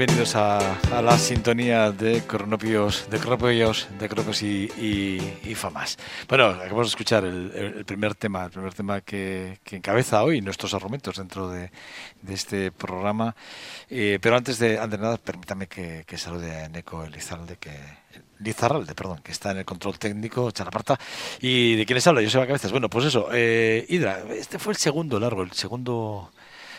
Bienvenidos a, a la sintonía de cronopios, de cronopios, de cronopios y, y- y famas. Bueno, acabamos de escuchar el- el primer tema, el primer tema que, que encabeza hoy nuestros argumentos dentro de, de este programa. Eh, pero antes de, antes de nada, permítame que, que salude a Neko Elizalde, que Lizarralde, perdón, que está en el control técnico, Chalaparta. ¿Y de quién les habla? Yo soy Cabezas. Bueno, pues eso, eh, Hidra, este fue el segundo largo, el segundo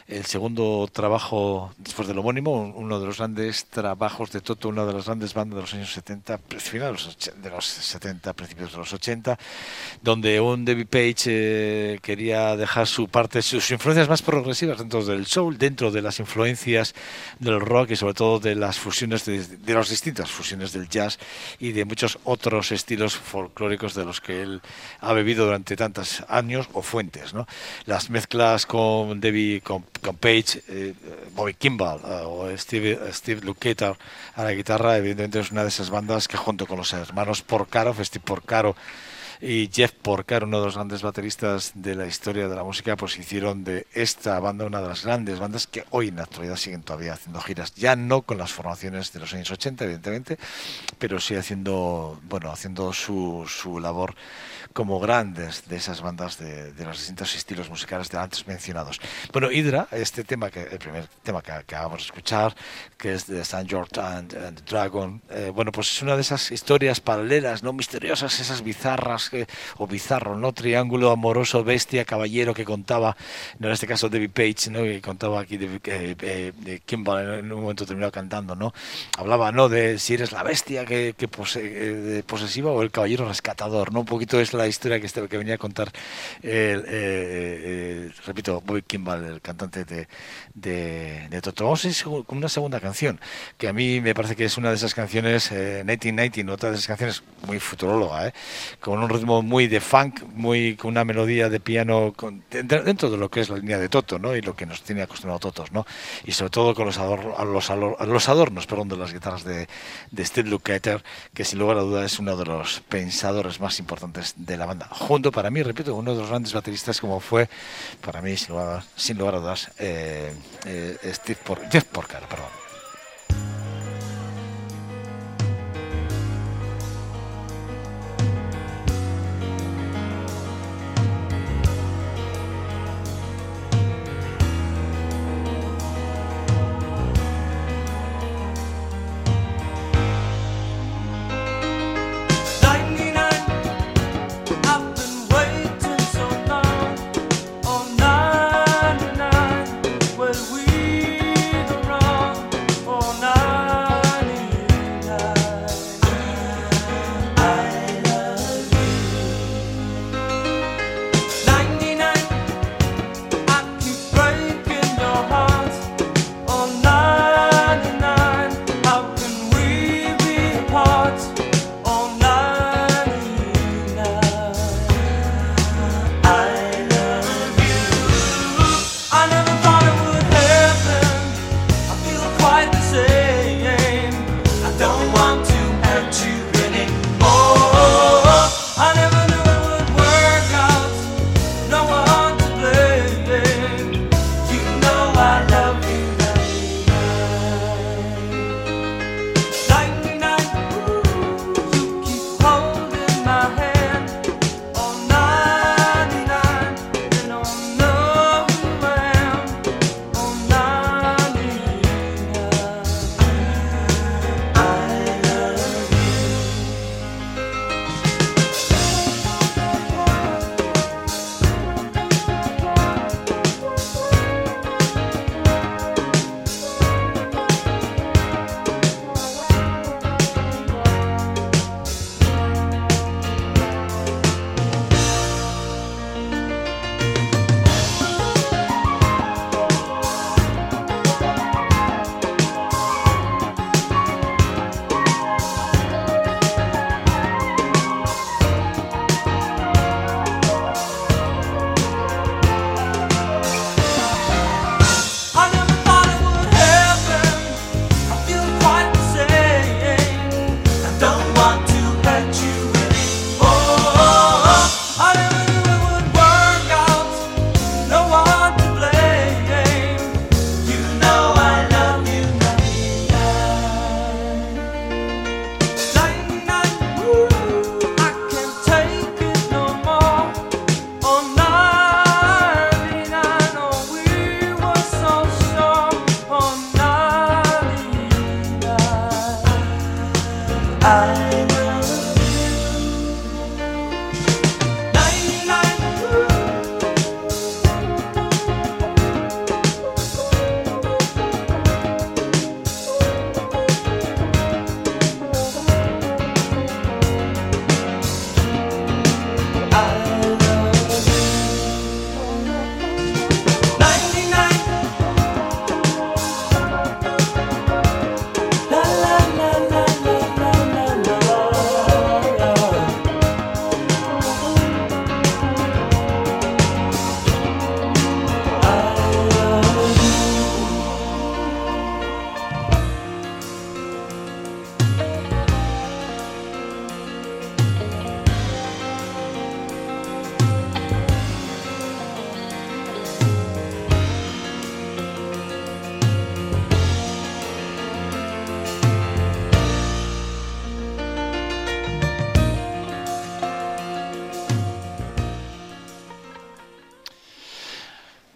el segundo trabajo después del homónimo, un- uno de los grandes trabajos de Toto, una de las grandes bandas de los años 70, pri- finales de los och- de los 70, principios de los 80, donde un David Page eh, quería dejar su parte, sus influencias más progresivas dentro del soul, dentro de las influencias del rock y sobre todo de las fusiones de, de las distintas fusiones del jazz y de muchos otros estilos folclóricos de los que él ha bebido durante tantos años o fuentes, ¿no? Las mezclas con Debbie, con, con Page, eh, Bobby Kimball eh, o Steve, Steve Lukather a la guitarra, evidentemente es una de esas bandas que junto con los hermanos Porcaro, Steve Porcaro y Jeff Porcaro, uno de los grandes bateristas de la historia de la música, pues hicieron de esta banda una de las grandes bandas que hoy en la actualidad siguen todavía haciendo giras, ya no con las formaciones de los años 80, evidentemente, pero sí haciendo, bueno, haciendo su, su labor como grandes de esas bandas de, de los distintos estilos musicales de antes mencionados. Bueno, Hydra, este tema, que el primer tema que acabamos de escuchar, que es de St. George and, and the Dragon, eh, bueno, pues es una de esas historias paralelas, no misteriosas, esas bizarras, que- o bizarro, ¿no? Triángulo amoroso, bestia, caballero que contaba, no en este caso David Page, ¿no? Que contaba aquí de, eh, eh, de Kimball en un momento terminado cantando, ¿no? Hablaba, ¿no? De si eres la bestia que, que pose- eh, posesiva o el caballero rescatador, ¿no? Un poquito es la historia que, este- que venía a contar, el, eh, eh, repito, Bobby Kimball, el cantante de, de, de Toto. Vamos a ir con una segunda canción, que a mí me parece que es una de esas canciones, eh, 1990, otra de esas canciones muy futuróloga, ¿eh? con un ritmo muy de funk, muy con una melodía de piano con- dentro de lo que es la línea de Toto, ¿no? Y lo que nos tiene acostumbrado Totos, ¿no? Y sobre todo con los, ador- a los, los adornos, perdón, de las guitarras de, de Steve Lukather, que sin lugar a dudas es uno de los pensadores más importantes de la banda. Junto para mí, repito, uno de los grandes bateristas como fue, para mí, sin lugar, a dudas, eh, eh, Steve Por Jeff Porcaro, perdón.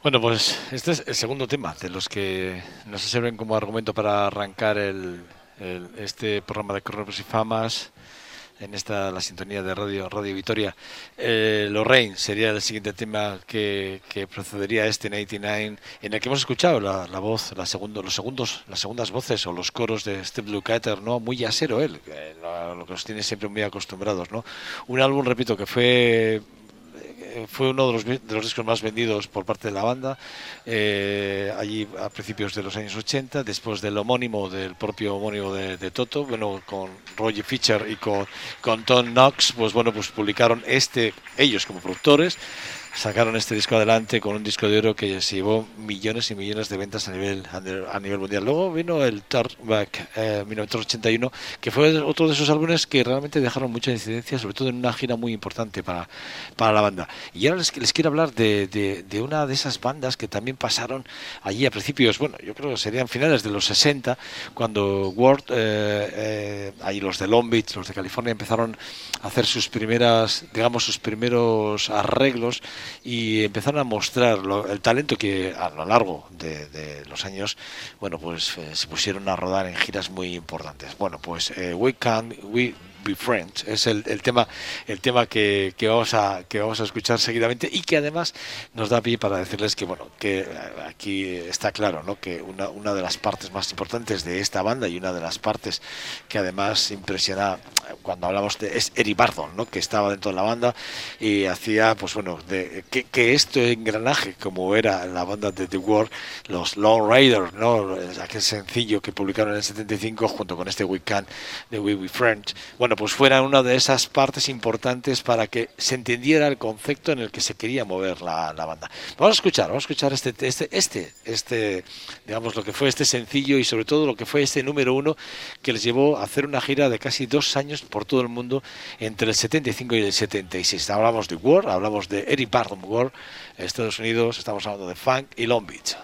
Bueno, pues este es el segundo tema de los que nos sirven como argumento para arrancar el, el- este programa de Cronopios y Famas en esta la sintonía de Radio Radio Vitoria. Eh, Lorraine sería el siguiente tema que, que procedería a este 99 en el que hemos escuchado la, la voz, la segundo, los segundos, las segundas voces o los coros de Steve Lukather, ¿no? Muy yasero él, eh, lo, lo que nos tiene siempre muy acostumbrados, ¿no? Un álbum, repito, que fue fue uno de los, de los discos más vendidos por parte de la banda eh, allí a principios de los años 80 después del homónimo del propio homónimo de, de Toto bueno con Roger Fischer y con, con Tom Knox pues bueno pues publicaron este ellos como productores sacaron este disco adelante con un disco de oro que se llevó millones y millones de ventas a nivel a nivel mundial. Luego vino el Turback eh, 1981, que fue otro de esos álbumes que realmente dejaron mucha incidencia, sobre todo en una gira muy importante para, para la banda. Y ahora les, quiero hablar de, de, una de esas bandas que también pasaron allí a principios, bueno, yo creo que serían finales de los 60, cuando Word, eh, eh, ahí los de Long Beach, los de California, empezaron a hacer sus primeras, digamos, sus primeros arreglos y empezaron a mostrar lo- el talento que a lo largo de, los años, bueno, pues eh, se pusieron a rodar en giras muy importantes. Bueno, pues eh, We Can We Be Friends es el, el tema, el tema que, que vamos a que vamos a escuchar seguidamente y que además nos da pie para decirles que bueno que eh, aquí está claro, ¿no? Que una, una de las partes más importantes de esta banda y una de las partes que además impresiona eh, cuando hablamos de es Eric Bardon, ¿no? Que estaba dentro de la banda y hacía, pues bueno, de, que, este engranaje, como era la banda de The War, los Lone Raiders, ¿no? Aquel sencillo que publicaron en el 75 junto con este We Can de We Be Friends, bueno, pues fueran una de esas partes importantes para que se entendiera el concepto en el que se quería mover la, banda. Vamos a escuchar, vamos a escuchar este, este, este, este, digamos, lo que fue este sencillo y sobre todo lo que fue este número uno que les llevó a hacer una gira de casi dos años por todo el mundo entre el 75 y el 76. Hablamos de War, hablamos de Eric Bardon War, Estados Unidos, estamos hablando de Funk y Long Beach.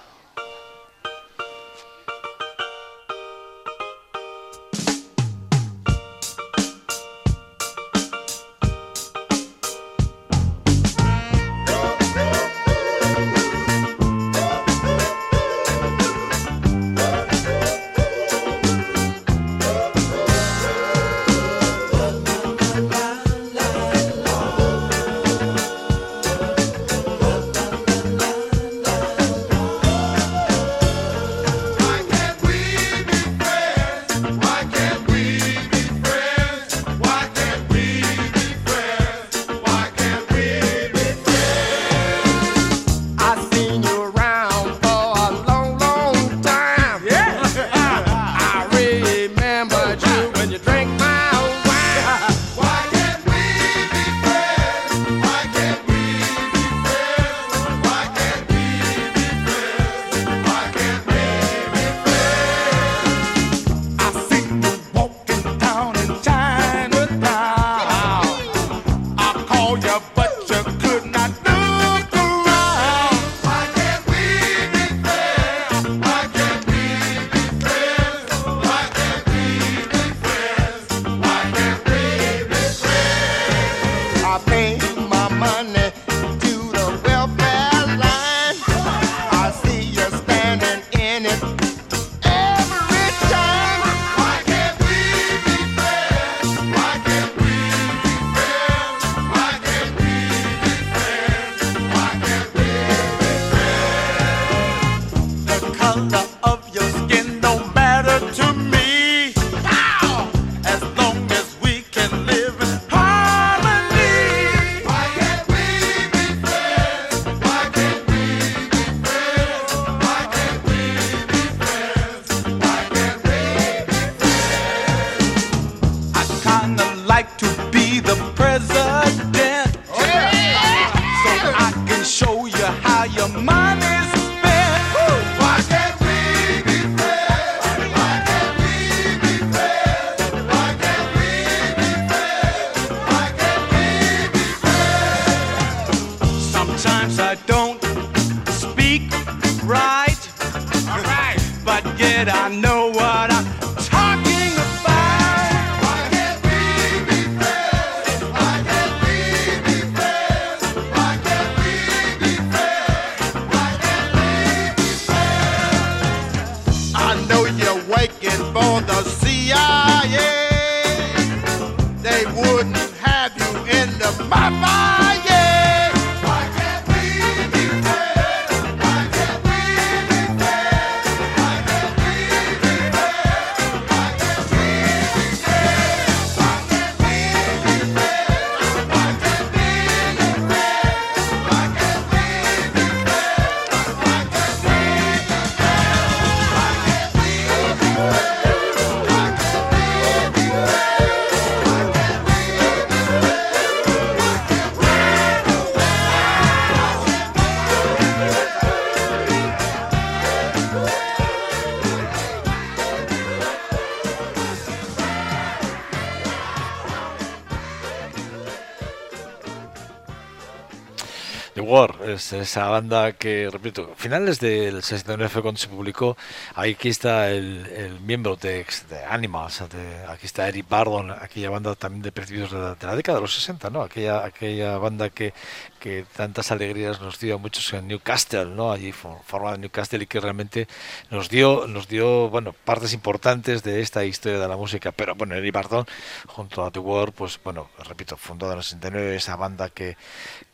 War es esa banda que, repito, finales del 69 fue cuando se publicó. Aquí está el, el miembro de, de Animals, de- aquí está Eric Bardon, aquella banda también de principios de la, de la década de los 60, ¿no? Aquella, aquella banda que, que tantas alegrías nos dio a muchos en Newcastle, ¿no? Allí for- formada en Newcastle y que realmente nos dio, nos dio, bueno, partes importantes de esta historia de la música. Pero bueno, Eric Bardon, junto a The War, pues bueno, repito, fundada en el 69, esa banda que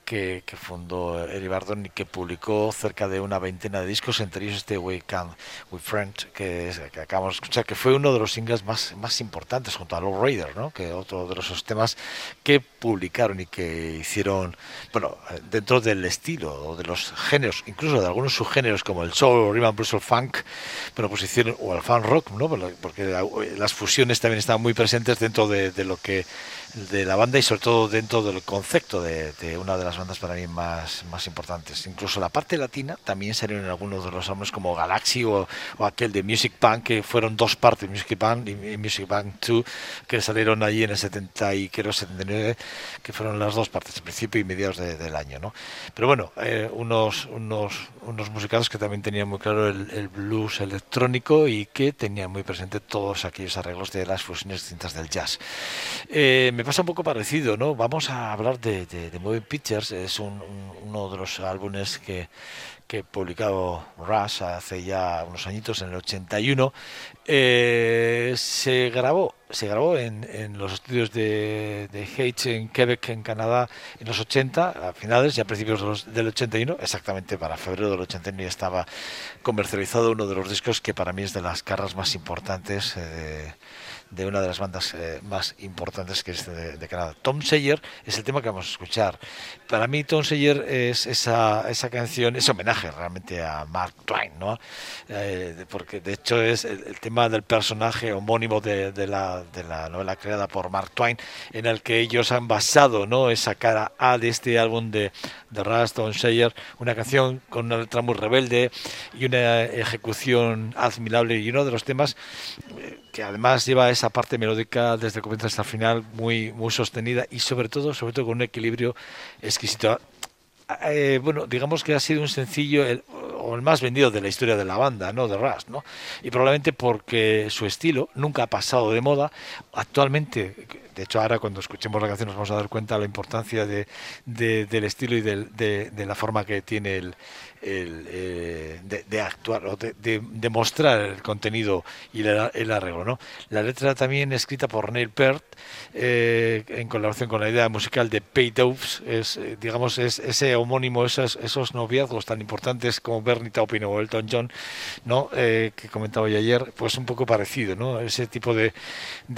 que, que fundó Eric Bardon y que publicó cerca de una veintena de discos, entre ellos este We Can, We Friend, que, es- que acabamos de escuchar, que fue uno de los singles más, más importantes junto a Low Raider, ¿no? que otro de esos temas que publicaron y que hicieron, bueno, dentro del estilo o de los géneros, incluso de algunos subgéneros como el soul, rhythm and funk, bueno, pues hicieron, o el funk rock, ¿no? porque la- las fusiones también estaban muy presentes dentro de, de lo que de la banda y sobre todo dentro del concepto de, una de las bandas para mí más, más importantes. Incluso la parte latina también salieron en algunos de los álbumes como Galaxy o, o aquel de Music Bank, que fueron dos partes, Music Bank y, Music Bank 2, que salieron allí en el 70 y creo 79, que fueron las dos partes, principio y mediados de- del año. ¿no? Pero bueno, eh, unos, unos, unos musicados que también tenían muy claro el, el blues electrónico y que tenían muy presente todos aquellos arreglos de las fusiones distintas del jazz. Eh, me pasa un poco parecido, ¿no? Vamos a hablar de, de, de Moving Pictures, es un- un- uno de los álbumes que, que publicado Rush hace ya unos añitos, en el 81. Eh, se grabó, se grabó en, en los estudios de, de H en Quebec, en Canadá, en los 80, a finales y a principios de los- del 81, exactamente para febrero del 81 ya estaba comercializado uno de los discos que para mí es de las carras más importantes. eh, de una de las bandas eh, más importantes que es de, de Canadá. Tom Sayer es el tema que vamos a escuchar. Para mí Tom Sayer es esa, esa canción, ese homenaje realmente a Mark Twain, ¿no? Eh, porque de hecho es el, tema del personaje homónimo de, la, de la novela creada por Mark Twain, en el que ellos han basado ¿no? esa cara A de este álbum de, de Rush, Tom Sayer, una canción con una letra muy rebelde y una ejecución admirable y uno de los temas eh, que además lleva esa parte melódica desde el comienzo hasta el final muy muy sostenida y sobre todo sobre todo con un equilibrio exquisito. Eh, bueno digamos que ha sido un sencillo el- o el más vendido de la historia de la banda no de Rush no y probablemente porque su estilo nunca ha pasado de moda. Actualmente de hecho ahora cuando escuchemos la canción nos vamos a dar cuenta de la importancia de, de- del estilo y de, de la forma que tiene el, el, eh, de, de actuar o de, de- de mostrar el contenido y el, arreglo. ¿no? La letra también escrita por Neil Peart eh, en colaboración con la idea musical de Pete Doves, es, eh, digamos, es ese homónimo, esos, esos noviazgos tan importantes como Bernie Taupin o Elton John, ¿no? Eh, que comentaba yo ayer, pues un poco parecido, ¿no? ese tipo de,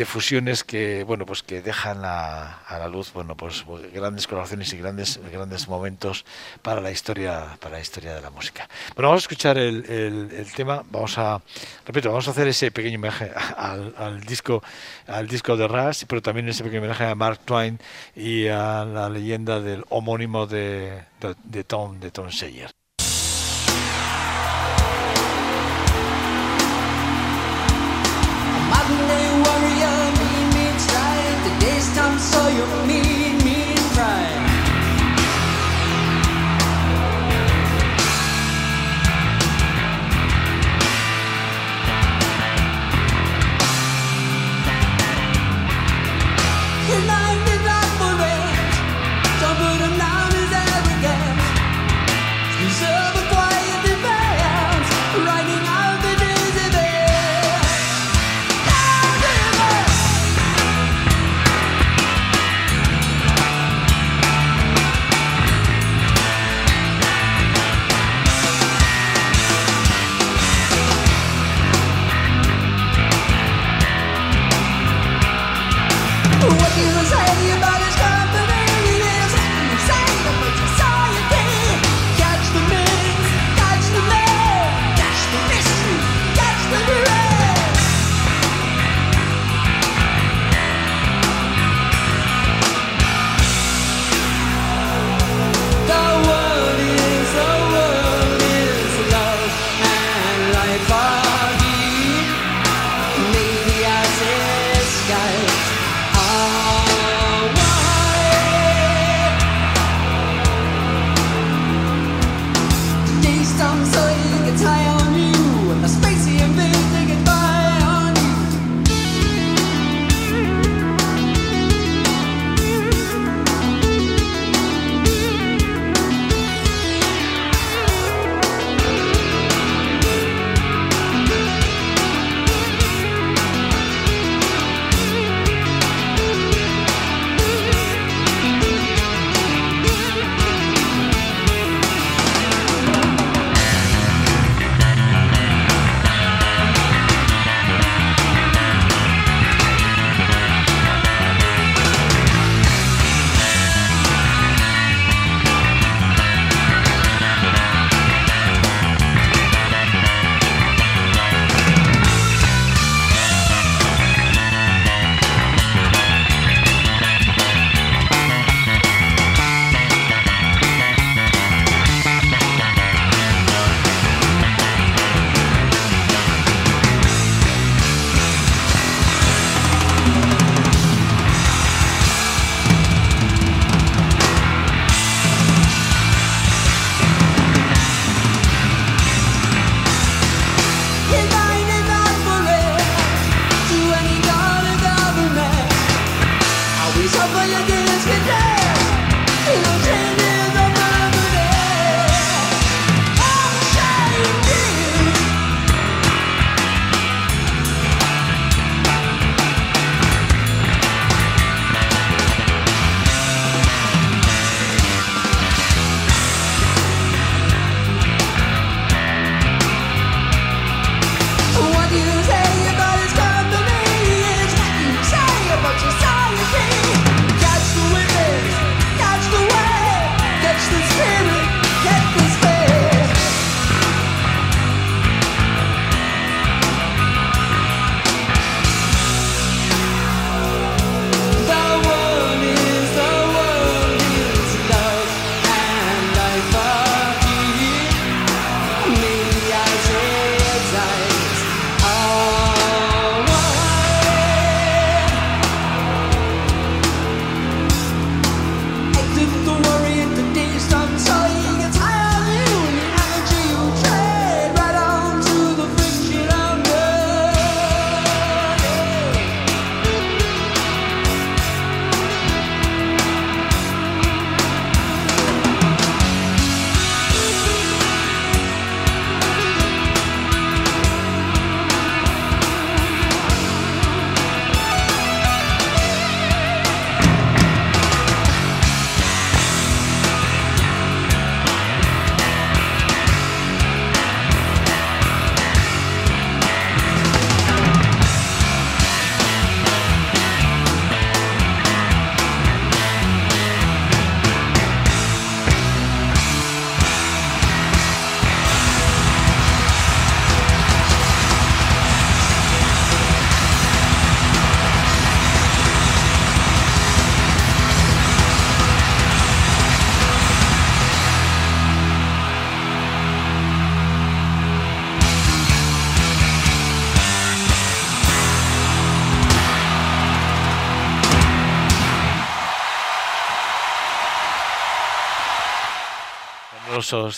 fusiones que, bueno, pues que dejan a la luz, bueno, pues grandes colaboraciones y grandes, grandes momentos para la historia, para la historia de la música. Bueno, vamos a escuchar el, el- el tema, vamos a, repito, vamos a hacer ese pequeño homenaje al, al disco, al disco de Rush, pero también ese pequeño homenaje a Mark Twain y a la leyenda del homónimo de, de, de Tom, de Tom day warrior,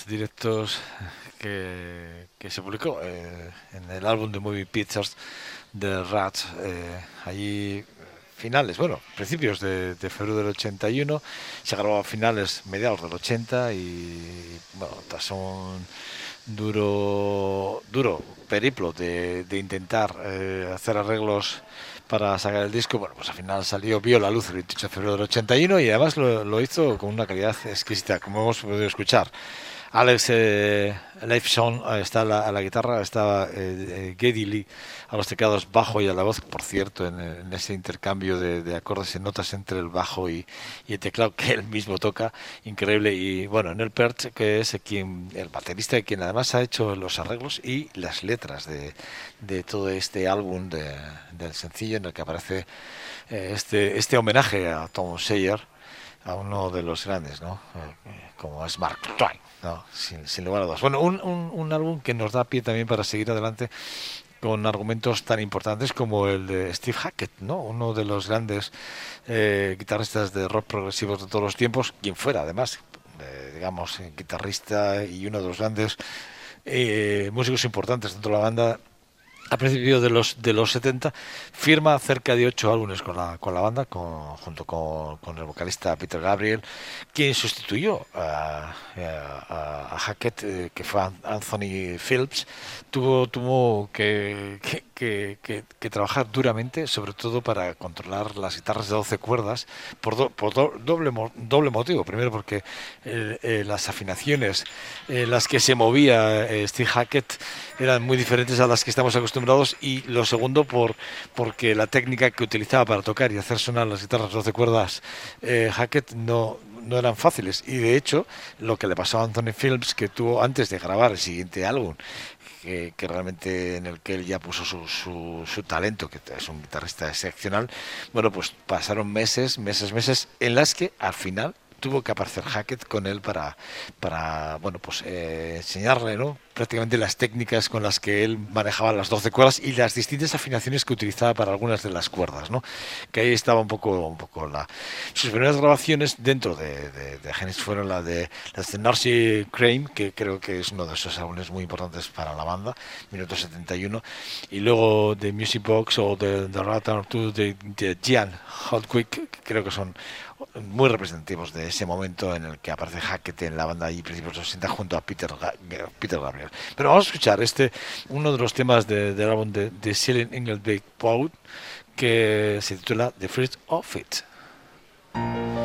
directos que, se publicó eh, en el álbum de Movie Pictures de Rats, eh, finales, bueno, principios de, febrero del 81, se grabó a finales, mediados del 80 y, bueno, tras un duro, duro periplo de, de intentar eh, hacer arreglos para sacar el disco, bueno, pues al final salió, vio la luz el 28 de febrero del 81 y además lo, lo hizo con una calidad exquisita, como hemos podido escuchar. Alex eh, Leifson eh, está a la, a la guitarra, está eh, eh, Geddy Lee a los teclados bajo y a la voz, por cierto, en, en ese intercambio de, de acordes y notas entre el bajo y, el teclado que él mismo toca, increíble. Y bueno, en el Perch, que es quien, el baterista, quien además ha hecho los arreglos y las letras de, de todo este álbum de- del sencillo en el que aparece eh, este, este homenaje a Tom Sayer a uno de los grandes, ¿no? Eh, eh, como es Mark Twain, ¿no? Sin, sin lugar a dudas. Bueno, un, un, álbum que nos da pie también para seguir adelante con argumentos tan importantes como el de Steve Hackett, ¿no? Uno de los grandes eh, guitarristas de rock progresivos de todos los tiempos, quien fuera además, eh, digamos, eh, guitarrista y uno de los grandes eh, músicos importantes dentro de la banda a principios de los de los 70 firma cerca de ocho álbumes con la, con la banda con, junto con, con el vocalista Peter Gabriel quien sustituyó a, a- a Hackett eh, que fue An- Anthony Phillips. Tuvo tuvo que, que, que- que- que duramente sobre todo para controlar las guitarras de 12 cuerdas por, do- por do- doble doble motivo. Primero porque eh, eh, las afinaciones en las que se movía eh, Steve Hackett eran muy diferentes a las que estamos acostumbrados y lo segundo por porque la técnica que utilizaba para tocar y hacer sonar las guitarras 12 cuerdas eh, Hackett no no eran fáciles. Y de hecho lo que le pasó a Anthony Phillips que tuvo antes de grabar el siguiente álbum que, que realmente en el que él ya puso su, su, su talento, que es un guitarrista excepcional, bueno, pues pasaron meses, meses, meses, en las que al final tuvo que aparecer Hackett con él para, para bueno, pues eh, enseñarle, ¿no? prácticamente las técnicas con las que él manejaba las 12 cuerdas y las distintas afinaciones que utilizaba para algunas de las cuerdas, ¿no? Que ahí estaba un poco, un poco la... Sus primeras grabaciones dentro de, de, de Genesis fueron la de, las de Narcy Crane, que creo que es uno de esos álbumes muy importantes para la banda, minuto 71, y luego de Music Box o de The Return to de, Gian Hotquick, que creo que son muy representativos de ese momento en el que aparece Hackett en la banda y principios de los 60 junto a Peter, Peter Gabriel. Pero vamos a escuchar este, uno de los temas de- del álbum de, de Ceiling Engelbeck Pout que se titula The Fruit of It.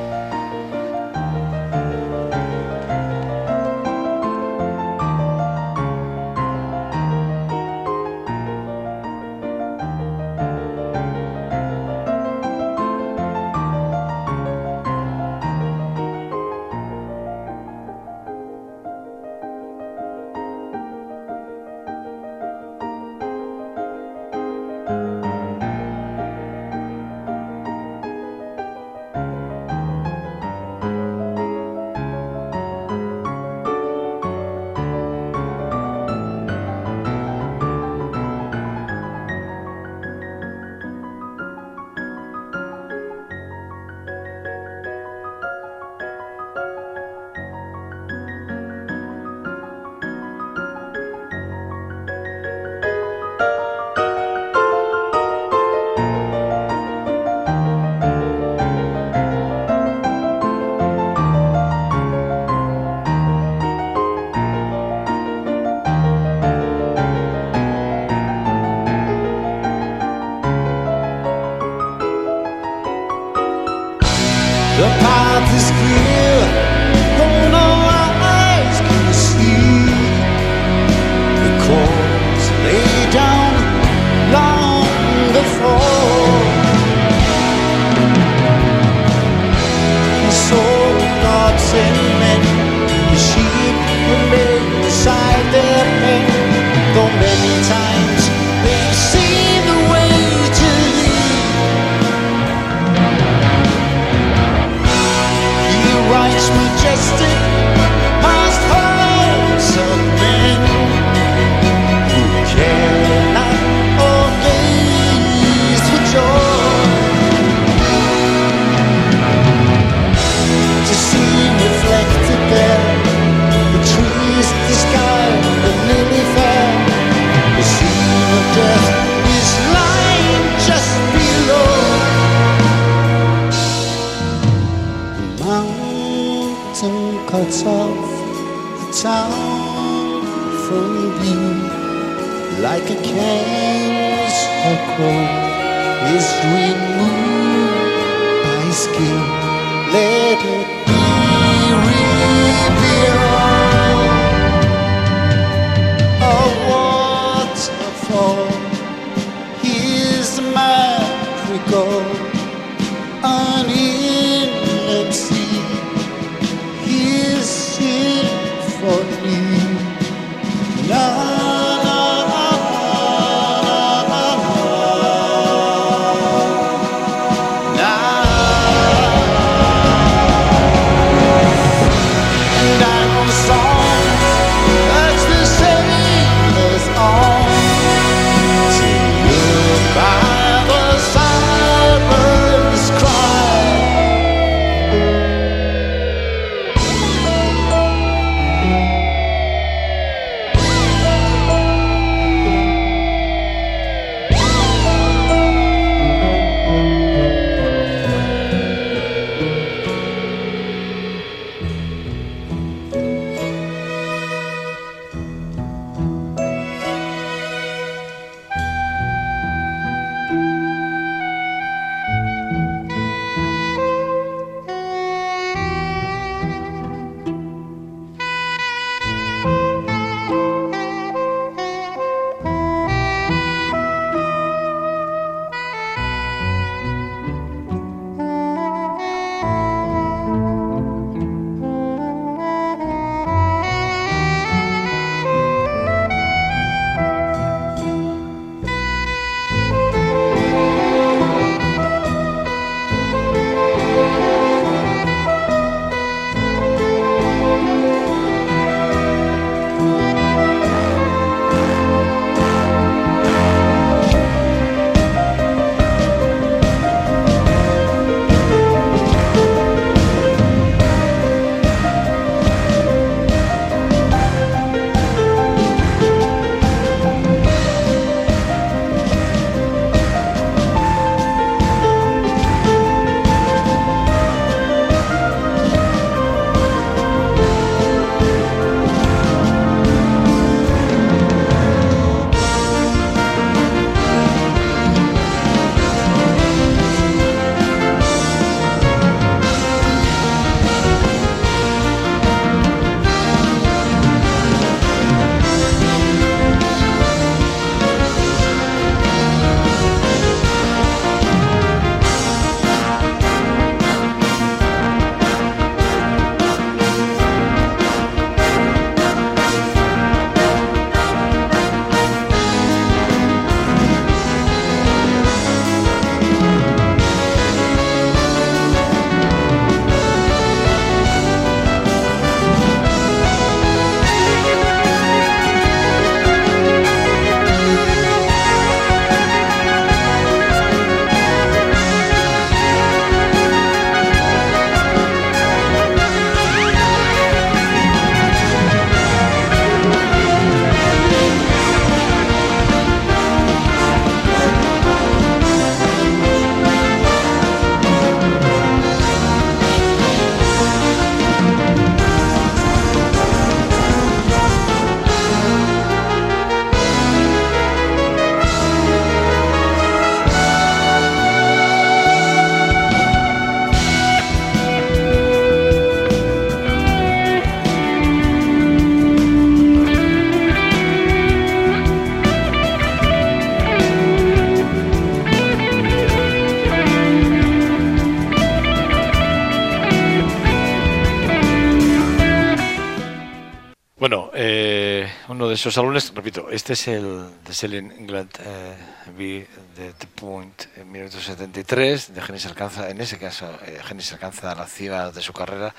Esos álbumes, repito, este es el de Selling England eh, V de The Point en 1973, de Genesis alcanza, en ese caso, eh, Genesis alcanza la cima de su carrera.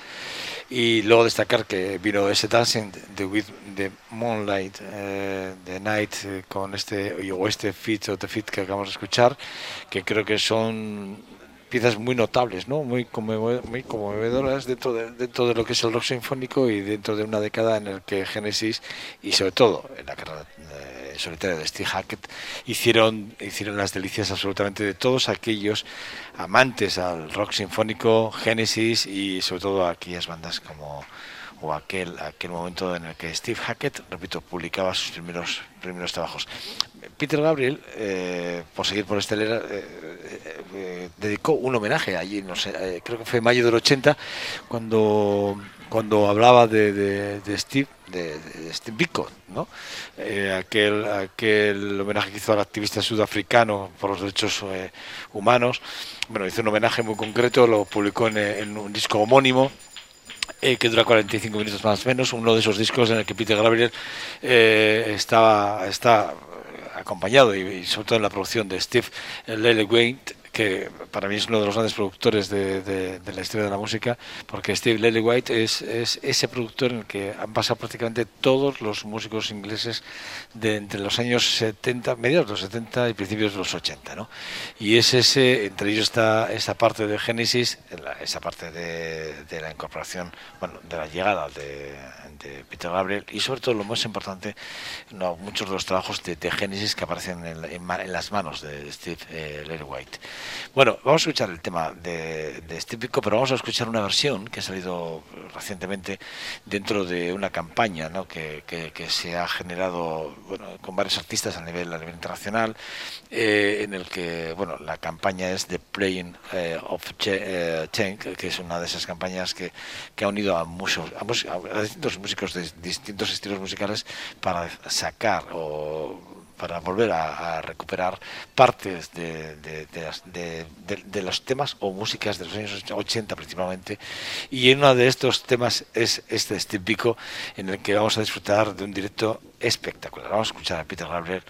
Y luego destacar que vino ese Dancing de With the Moonlight, eh, The Night, eh, con este, o este feat o The Feat que acabamos de escuchar, que creo que son piezas muy notables, ¿no? Muy, muy conmovedoras dentro de, dentro de lo que es el rock sinfónico y dentro de una década en la que Genesis y sobre todo en la carrera eh, solitaria de Steve Hackett hicieron hicieron las delicias absolutamente de todos aquellos amantes al rock sinfónico, Genesis y sobre todo aquellas bandas como o aquel, aquel momento en el que Steve Hackett, repito, publicaba sus primeros, primeros trabajos. Peter Gabriel, eh, por seguir por este lera, eh, eh, dedicó un homenaje allí, no sé, eh, creo que fue en mayo del 80, cuando, cuando hablaba de, de- de Steve, de, de Steve Biko, ¿no? Eh, aquel, aquel homenaje que hizo al activista sudafricano por los derechos eh, humanos. Bueno, hizo un homenaje muy concreto, lo publicó en, en un disco homónimo eh, que dura 45 minutos más o menos, uno de esos discos en el que Peter Gabriel eh, estaba, está acompañado y, sobre todo en la producción de Steve Lillywhite que para mí es uno de los grandes productores de, de- la historia de la música, porque Steve Lillywhite es, es ese productor en el que han pasado prácticamente todos los músicos ingleses de entre los años 70, mediados de los 70 y principios de los 80, ¿no? Y es ese, entre ellos está esa parte de Genesis, esa parte de, la incorporación, bueno, de la llegada de, de Peter Gabriel y sobre todo lo más importante, no, muchos de los trabajos de, Genesis que aparecen en, en en las manos de Steve eh, Lillywhite. Bueno, vamos a escuchar el tema de, de Steve Biko, pero vamos a escuchar una versión que ha salido recientemente dentro de una campaña ¿no? que, que- que se ha generado bueno, con varios artistas a nivel, a nivel internacional, eh, en el que bueno, la campaña es The Playing eh, of Ch- eh, Tank, que es una de esas campañas que, que ha unido a muchos a, a distintos músicos de distintos estilos musicales para sacar o para volver a, recuperar partes de, de- los temas o músicas de los años 80 principalmente. Y uno de estos temas es este Steve Biko, en el que vamos a disfrutar de un directo espectacular. Vamos a escuchar a Peter Gabriel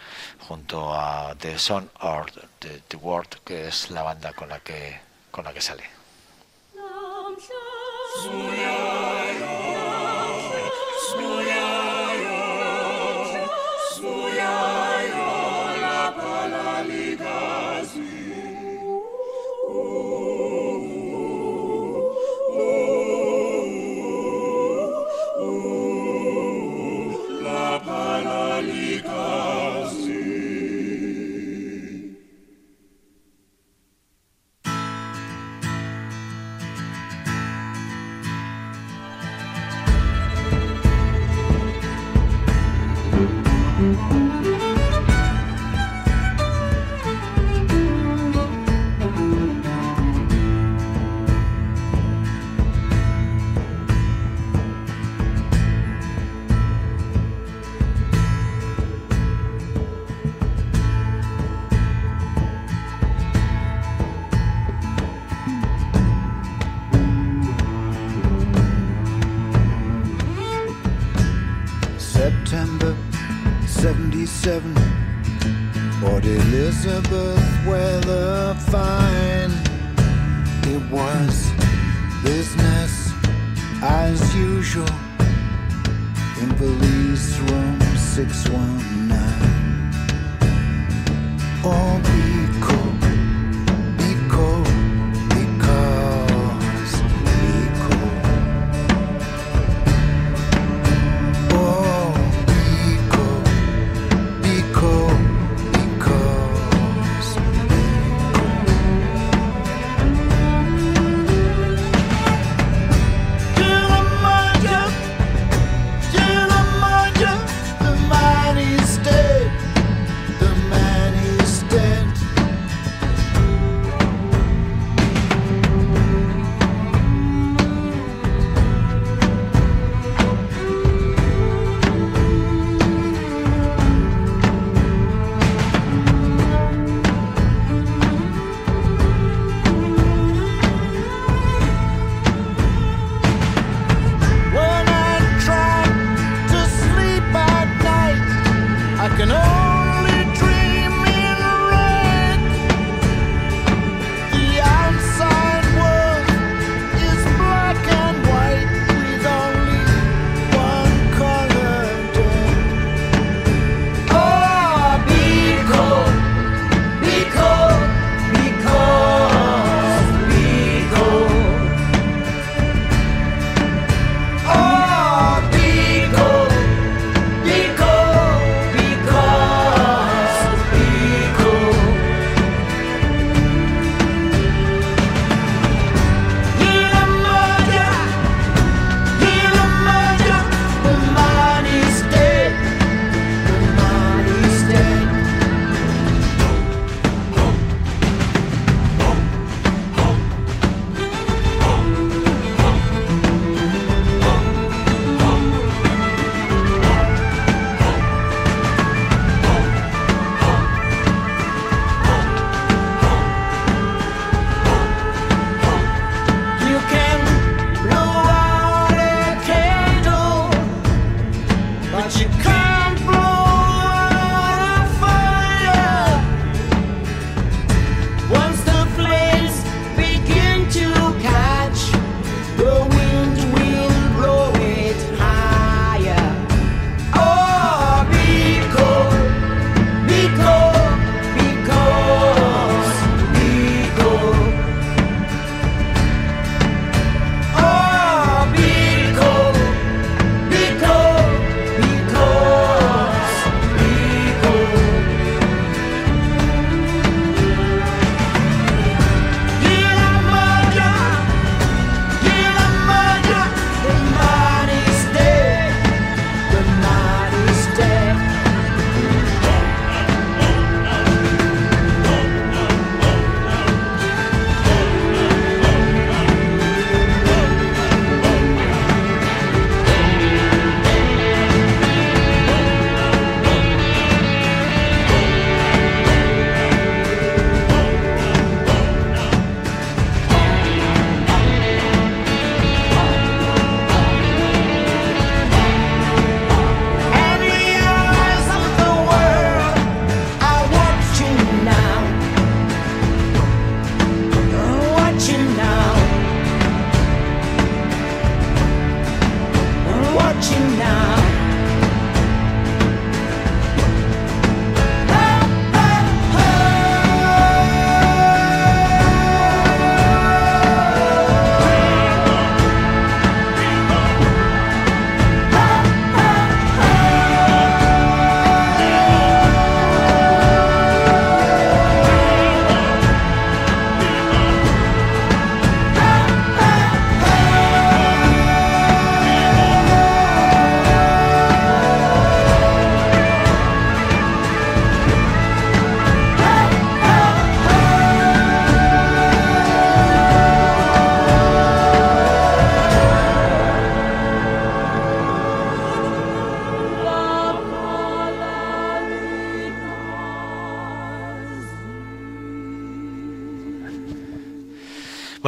junto a The Son or The, The World, que es la banda con la que, con la que sale.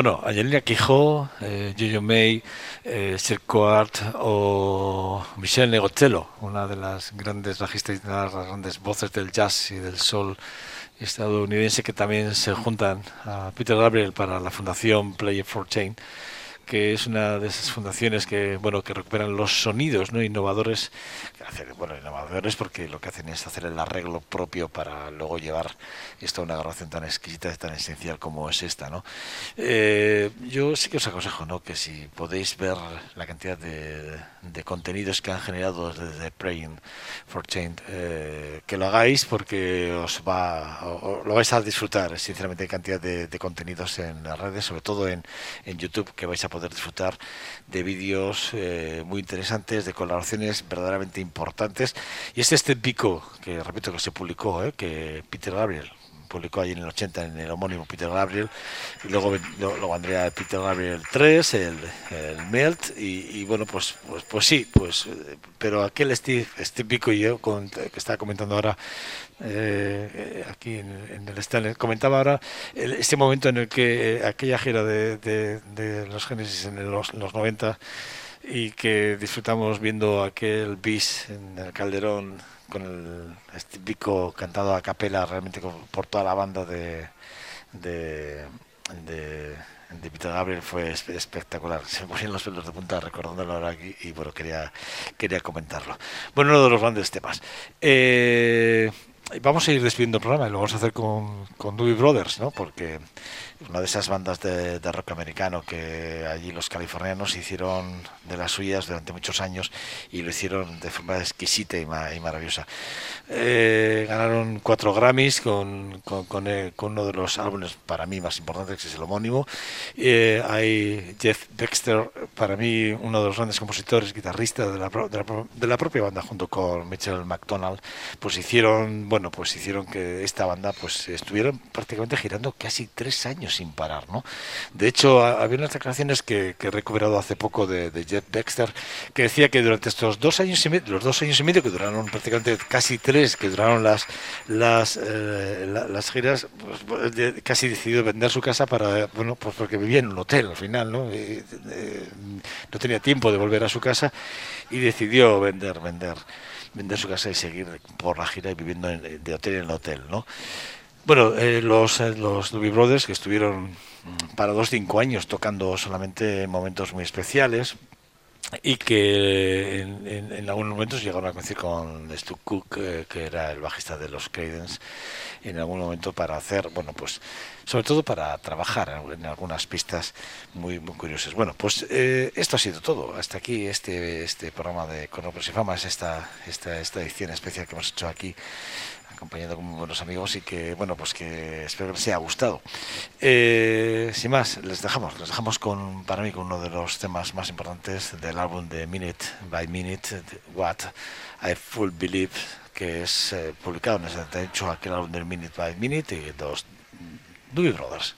Bueno, Angelina Quijo, eh, May, eh, Sir Coart o Michelle Negocello, una de las grandes bajistas y de las grandes voces del jazz y del soul estadounidense que también se juntan a Peter Gabriel para la fundación Play for Chain que es una de esas fundaciones que bueno que recuperan los sonidos no innovadores bueno innovadores porque lo que hacen es hacer el arreglo propio para luego llevar esto a una grabación tan exquisita tan esencial como es esta no Eh, yo sí que os aconsejo no que si podéis ver la cantidad de, de contenidos que han generado desde Praying for Change. Eh, que lo hagáis porque os va lo vais a disfrutar sinceramente hay cantidad de, contenidos en las redes sobre todo en, en YouTube que vais a poder disfrutar de vídeos eh, muy interesantes de colaboraciones verdaderamente importantes. Y es este pico que repito que se publicó eh, que Peter Gabriel publicó allí en el 80 en el homónimo Peter Gabriel y luego luego el Peter Gabriel 3 el, el Melt y, bueno pues, pues pues sí pues pero aquel Steve Steve y yo que estaba comentando ahora eh, aquí en, el stand comentaba ahora el- este momento en el que eh, aquella gira de, de- los Genesis en los, los 90 y que disfrutamos viendo aquel bis en el Calderón con el este pico cantado a capela realmente por toda la banda de de, de, de Gabriel. Fue espe- espectacular. Se me ponían los pelos de punta recordándolo ahora aquí y bueno quería quería comentarlo. Bueno uno de los grandes temas. Eh, vamos a ir despidiendo el programa y lo vamos a hacer con, con Doobie Brothers ¿no? porque una de esas bandas de, rock americano que allí los californianos hicieron de las suyas durante muchos años y lo hicieron de forma exquisita y, ma- y maravillosa. Eh, ganaron cuatro Grammys eh, con uno de los álbumes para mí más importantes, que es el homónimo. Eh, hay Jeff Dexter, para mí uno de los grandes compositores, guitarristas de la, de la, de la propia banda junto con Mitchell McDonald, pues hicieron, bueno, pues hicieron que esta banda pues estuvieron prácticamente girando casi tres años sin parar, ¿no? De hecho, ha- había unas declaraciones que, he recuperado hace poco de, de Jeff Dexter que decía que durante estos dos años y medio, los dos años y medio que duraron prácticamente casi tres, que duraron las las eh, la- las giras, pues, de- casi decidió vender su casa para, bueno, pues porque vivía en un hotel al final, ¿no? Eh, no tenía tiempo de volver a su casa y decidió vender, vender, vender su casa y seguir por la gira y viviendo en- de hotel en hotel, ¿no? Bueno, eh, los, eh, los Doobie Brothers que estuvieron para dos cinco años tocando solamente en momentos muy especiales y que en, en- en algunos momentos llegaron a coincidir con Stu Cook, eh, que era el bajista de los Creedence, en algún momento para hacer, bueno, pues sobre todo para trabajar en, algunas pistas muy, muy curiosas. Bueno, pues eh, esto ha sido todo. Hasta aquí este, este programa de Cornopos y Famas, esta, esta, esta edición especial que hemos hecho aquí acompañado con buenos amigos y que bueno pues que espero que les haya gustado Eh, sin más les dejamos les dejamos con para mí con uno de los temas más importantes del álbum de Minute by Minute de What I Full Believe que es eh, publicado en el 78 aquel álbum del Minute by Minute y dos Doobie Brothers.